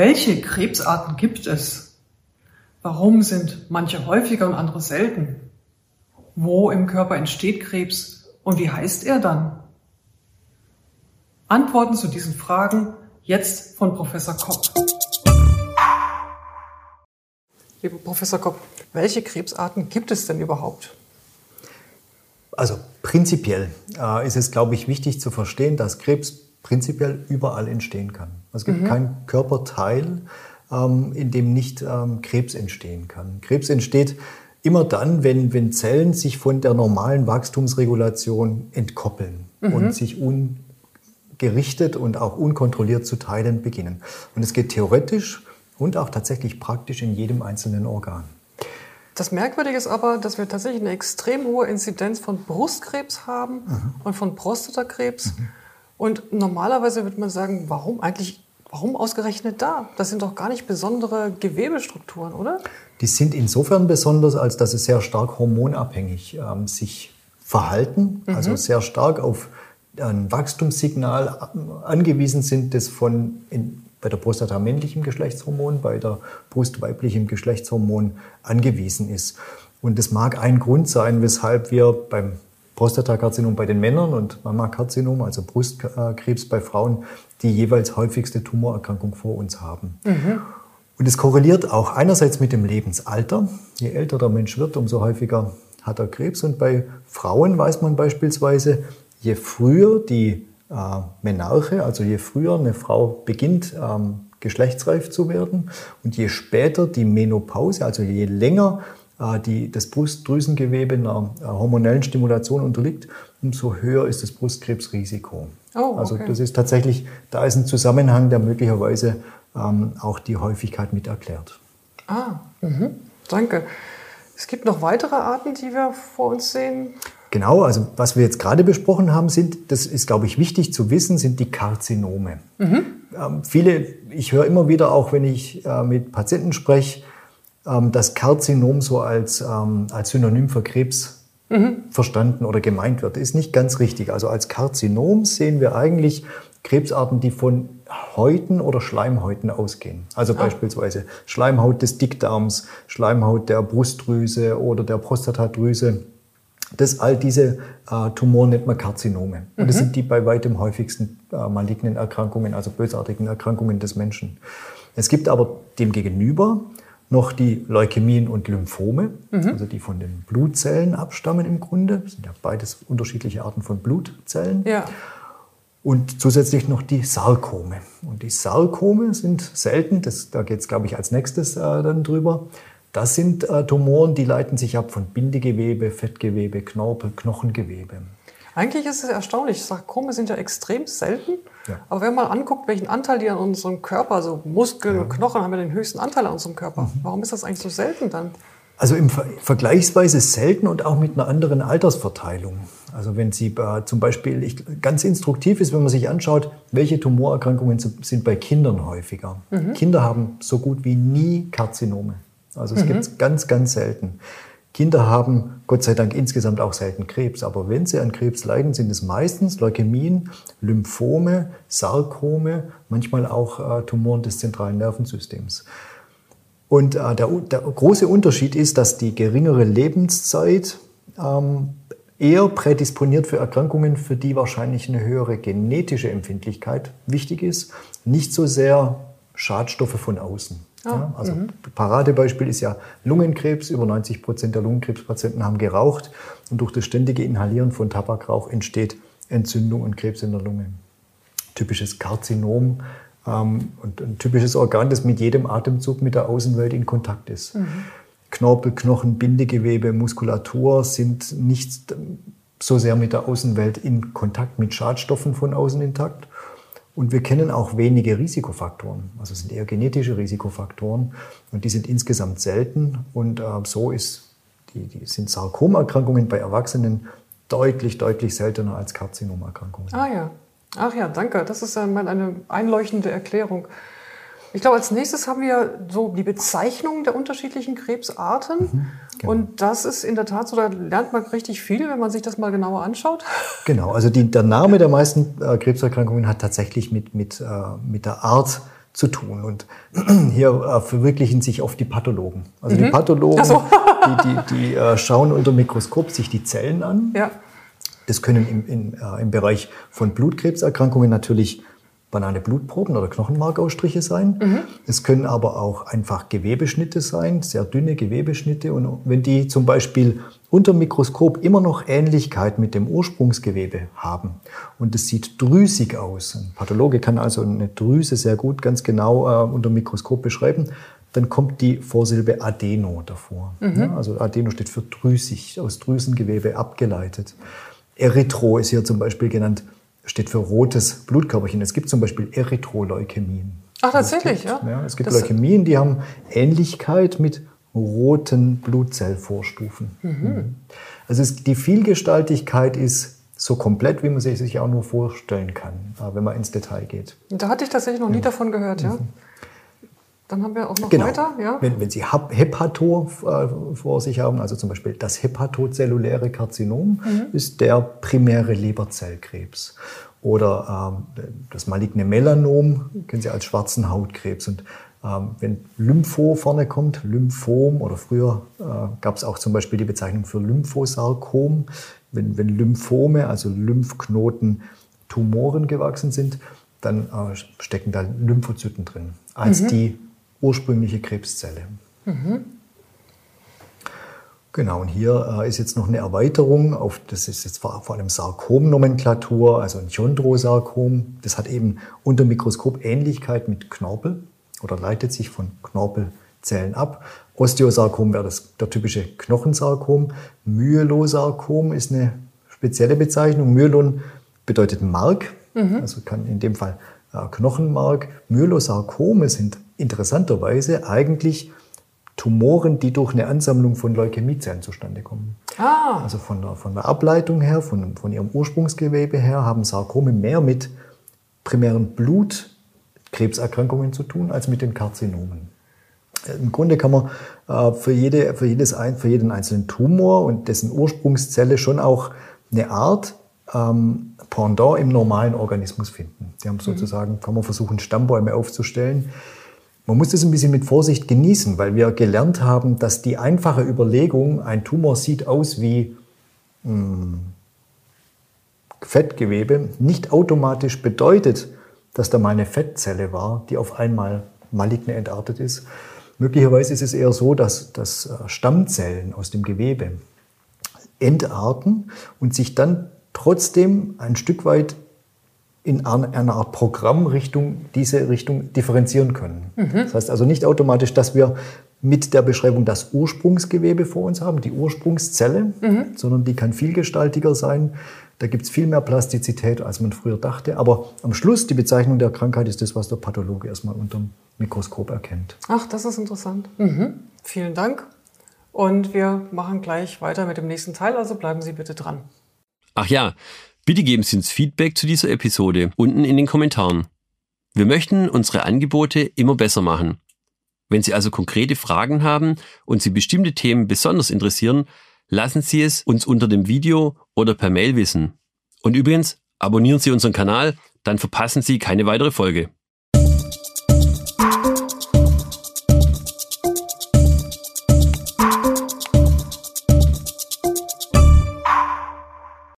Welche Krebsarten gibt es? Warum sind manche häufiger und andere selten? Wo im Körper entsteht Krebs und wie heißt er dann? Antworten zu diesen Fragen jetzt von Professor Kopp. Lieber Professor Kopp, welche Krebsarten gibt es denn überhaupt? Also prinzipiell äh, ist es, glaube ich, wichtig zu verstehen, dass Krebs prinzipiell überall entstehen kann. Es gibt mhm. keinen Körperteil, ähm, in dem nicht ähm, Krebs entstehen kann. Krebs entsteht immer dann, wenn, wenn Zellen sich von der normalen Wachstumsregulation entkoppeln mhm. und sich ungerichtet und auch unkontrolliert zu teilen beginnen. Und es geht theoretisch und auch tatsächlich praktisch in jedem einzelnen Organ. Das Merkwürdige ist aber, dass wir tatsächlich eine extrem hohe Inzidenz von Brustkrebs haben mhm. und von Prostatakrebs. Mhm. Und normalerweise würde man sagen, warum eigentlich, warum ausgerechnet da? Das sind doch gar nicht besondere Gewebestrukturen, oder? Die sind insofern besonders, als dass sie sehr stark hormonabhängig ähm, sich verhalten, mhm. also sehr stark auf ein Wachstumssignal angewiesen sind, das von in, bei der Prostata männlichem Geschlechtshormon, bei der Brust weiblichem Geschlechtshormon angewiesen ist. Und das mag ein Grund sein, weshalb wir beim Prostatakarzinom bei den Männern und Mammakarzinom, also Brustkrebs bei Frauen, die jeweils häufigste Tumorerkrankung vor uns haben. Mhm. Und es korreliert auch einerseits mit dem Lebensalter. Je älter der Mensch wird, umso häufiger hat er Krebs. Und bei Frauen weiß man beispielsweise, je früher die äh, Menarche, also je früher eine Frau beginnt, ähm, geschlechtsreif zu werden und je später die Menopause, also je länger die, das Brustdrüsengewebe einer äh, hormonellen Stimulation unterliegt, umso höher ist das Brustkrebsrisiko. Oh, also okay. Also das ist tatsächlich, da ist ein Zusammenhang, der möglicherweise ähm, auch die Häufigkeit mit erklärt. Ah, mh. danke. Es gibt noch weitere Arten, die wir vor uns sehen. Genau, also was wir jetzt gerade besprochen haben, sind, das ist, glaube ich, wichtig zu wissen, sind die Karzinome. Mhm. Ähm, viele, ich höre immer wieder auch, wenn ich äh, mit Patienten spreche, ähm, das Karzinom so als, ähm, als Synonym für Krebs mhm. verstanden oder gemeint wird, ist nicht ganz richtig. Also als Karzinom sehen wir eigentlich Krebsarten, die von Häuten oder Schleimhäuten ausgehen. Also ah. beispielsweise Schleimhaut des Dickdarms, Schleimhaut der Brustdrüse oder der Prostatadrüse. Das all diese äh, Tumoren nennt man Karzinome. Und das mhm. sind die bei weitem häufigsten äh, malignen Erkrankungen, also bösartigen Erkrankungen des Menschen. Es gibt aber demgegenüber noch die Leukämien und Lymphome, mhm. also die von den Blutzellen abstammen im Grunde. Das sind ja beides unterschiedliche Arten von Blutzellen. Ja. Und zusätzlich noch die Sarkome. Und die Sarkome sind selten, das, da geht es, glaube ich, als nächstes äh, dann drüber. Das sind äh, Tumoren, die leiten sich ab von Bindegewebe, Fettgewebe, Knorpel, Knochengewebe. Eigentlich ist es erstaunlich. Sarkome sind ja extrem selten. Ja. Aber wenn man anguckt, welchen Anteil die an unserem Körper, also Muskeln ja. und Knochen haben ja den höchsten Anteil an unserem Körper. Mhm. Warum ist das eigentlich so selten dann? Also im Ver vergleichsweise selten und auch mit einer anderen Altersverteilung. Also wenn Sie äh, zum Beispiel, ich, ganz instruktiv ist, wenn man sich anschaut, welche Tumorerkrankungen sind bei Kindern häufiger. Mhm. Kinder haben so gut wie nie Karzinome. Also es mhm. gibt es ganz, ganz selten. Kinder haben Gott sei Dank insgesamt auch selten Krebs, aber wenn sie an Krebs leiden, sind es meistens Leukämien, Lymphome, Sarkome, manchmal auch äh, Tumoren des zentralen Nervensystems. Und äh, der, der, große Unterschied ist, dass die geringere Lebenszeit ähm, eher prädisponiert für Erkrankungen, für die wahrscheinlich eine höhere genetische Empfindlichkeit wichtig ist, nicht so sehr Schadstoffe von außen. Oh, ja, also mhm. Paradebeispiel ist ja Lungenkrebs. Über 90 Prozent der Lungenkrebspatienten haben geraucht und durch das ständige Inhalieren von Tabakrauch entsteht Entzündung und Krebs in der Lunge. Typisches Karzinom ähm, und ein typisches Organ, das mit jedem Atemzug mit der Außenwelt in Kontakt ist. Mhm. Knorpel, Knochen, Bindegewebe, Muskulatur sind nicht so sehr mit der Außenwelt in Kontakt mit Schadstoffen von außen intakt und wir kennen auch wenige Risikofaktoren, also sind eher genetische Risikofaktoren und die sind insgesamt selten und äh, so ist die, die sind Sarkomerkrankungen bei Erwachsenen deutlich, deutlich seltener als Karzinomerkrankungen. Ah ja, ach ja, danke. Das ist mal eine einleuchtende Erklärung. Ich glaube, als nächstes haben wir so die Bezeichnung der unterschiedlichen Krebsarten. Mhm, genau. Und das ist in der Tat so, da lernt man richtig viel, wenn man sich das mal genauer anschaut. Genau, also die, der Name der meisten äh, Krebserkrankungen hat tatsächlich mit, mit, äh, mit der Art zu tun. Und hier äh, verwirklichen sich oft die Pathologen. Also mhm. die Pathologen, so. die, die, die äh, schauen unter Mikroskop sich die Zellen an. Ja. Das können im, in, äh, im Bereich von Blutkrebserkrankungen natürlich banale Blutproben oder Knochenmarkausstriche sein. Mhm. Es können aber auch einfach Gewebeschnitte sein, sehr dünne Gewebeschnitte. Und wenn die zum Beispiel unter Mikroskop immer noch Ähnlichkeit mit dem Ursprungsgewebe haben und es sieht drüsig aus, ein Pathologe kann also eine Drüse sehr gut ganz genau äh, unter Mikroskop beschreiben, dann kommt die Vorsilbe Adeno davor. Mhm. Ja, also Adeno steht für drüsig, aus Drüsengewebe abgeleitet. Erythro ist hier zum Beispiel genannt steht für rotes Blutkörperchen. Es gibt zum Beispiel Erythroleukämien. Ach, tatsächlich, gibt, ja? ja? Es gibt das Leukämien, die haben Ähnlichkeit mit roten Blutzellvorstufen. Mhm. Also es, die Vielgestaltigkeit ist so komplett, wie man sich sich auch nur vorstellen kann, äh, wenn man ins Detail geht. Da hatte ich tatsächlich noch nie ja. davon gehört, ja. Mhm. Dann haben wir auch noch genau. weiter. Ja? Wenn, wenn Sie Hepato äh, vor sich haben, also zum Beispiel das hepatozelluläre Karzinom, mhm. ist der primäre Leberzellkrebs. Oder ähm, das maligne Melanom kennen Sie als schwarzen Hautkrebs. Und ähm, wenn Lympho vorne kommt, Lymphom oder früher äh, gab es auch zum Beispiel die Bezeichnung für Lymphosarkom, wenn, wenn Lymphome, also Lymphknoten, Tumoren gewachsen sind, dann äh, stecken da Lymphozyten drin als mhm. die ursprüngliche Krebszelle. Mhm. Genau, und hier äh, ist jetzt noch eine Erweiterung auf, das ist jetzt vor, vor allem Sarkomnomenklatur, also ein Chondrosarkom. Das hat eben unter Mikroskop Ähnlichkeit mit Knorpel oder leitet sich von Knorpelzellen ab. Osteosarkom wäre das, der typische Knochensarkom. Myelosarkom ist eine spezielle Bezeichnung. Myelon bedeutet Mark, mhm. also kann in dem Fall äh, Knochenmark. Myelosarkome sind interessanterweise eigentlich Tumoren, die durch eine Ansammlung von Leukämiezellen zustande kommen. Ah. Also von der, von der Ableitung her, von, von ihrem Ursprungsgewebe her, haben Sarkome mehr mit primären Blutkrebserkrankungen zu tun als mit den Karzinomen. Im Grunde kann man äh, für, jede, für, jedes, für jeden einzelnen Tumor und dessen Ursprungszelle schon auch eine Art ähm, Pendant im normalen Organismus finden. Die haben mhm. sozusagen, kann man versuchen, Stammbäume aufzustellen, man muss das ein bisschen mit Vorsicht genießen, weil wir gelernt haben, dass die einfache Überlegung, ein Tumor sieht aus wie mh, hm, Fettgewebe, nicht automatisch bedeutet, dass da mal eine Fettzelle war, die auf einmal maligne entartet ist. Möglicherweise ist es eher so, dass, dass äh, Stammzellen aus dem Gewebe entarten und sich dann trotzdem ein Stück weit in einer Art Programmrichtung diese Richtung differenzieren können. Mhm. Das heißt also nicht automatisch, dass wir mit der Beschreibung das Ursprungsgewebe vor uns haben, die Ursprungszelle, mhm. sondern die kann vielgestaltiger sein. Da gibt es viel mehr Plastizität, als man früher dachte. Aber am Schluss, die Bezeichnung der Krankheit ist das, was der Pathologe erstmal unter dem Mikroskop erkennt. Ach, das ist interessant. Mhm. Vielen Dank. Und wir machen gleich weiter mit dem nächsten Teil, also bleiben Sie bitte dran. Ach ja, Bitte geben Sie uns Feedback zu dieser Episode unten in den Kommentaren. Wir möchten unsere Angebote immer besser machen. Wenn Sie also konkrete Fragen haben und Sie bestimmte Themen besonders interessieren, lassen Sie es uns unter dem Video oder per Mail wissen. Und übrigens, abonnieren Sie unseren Kanal, dann verpassen Sie keine weitere Folge.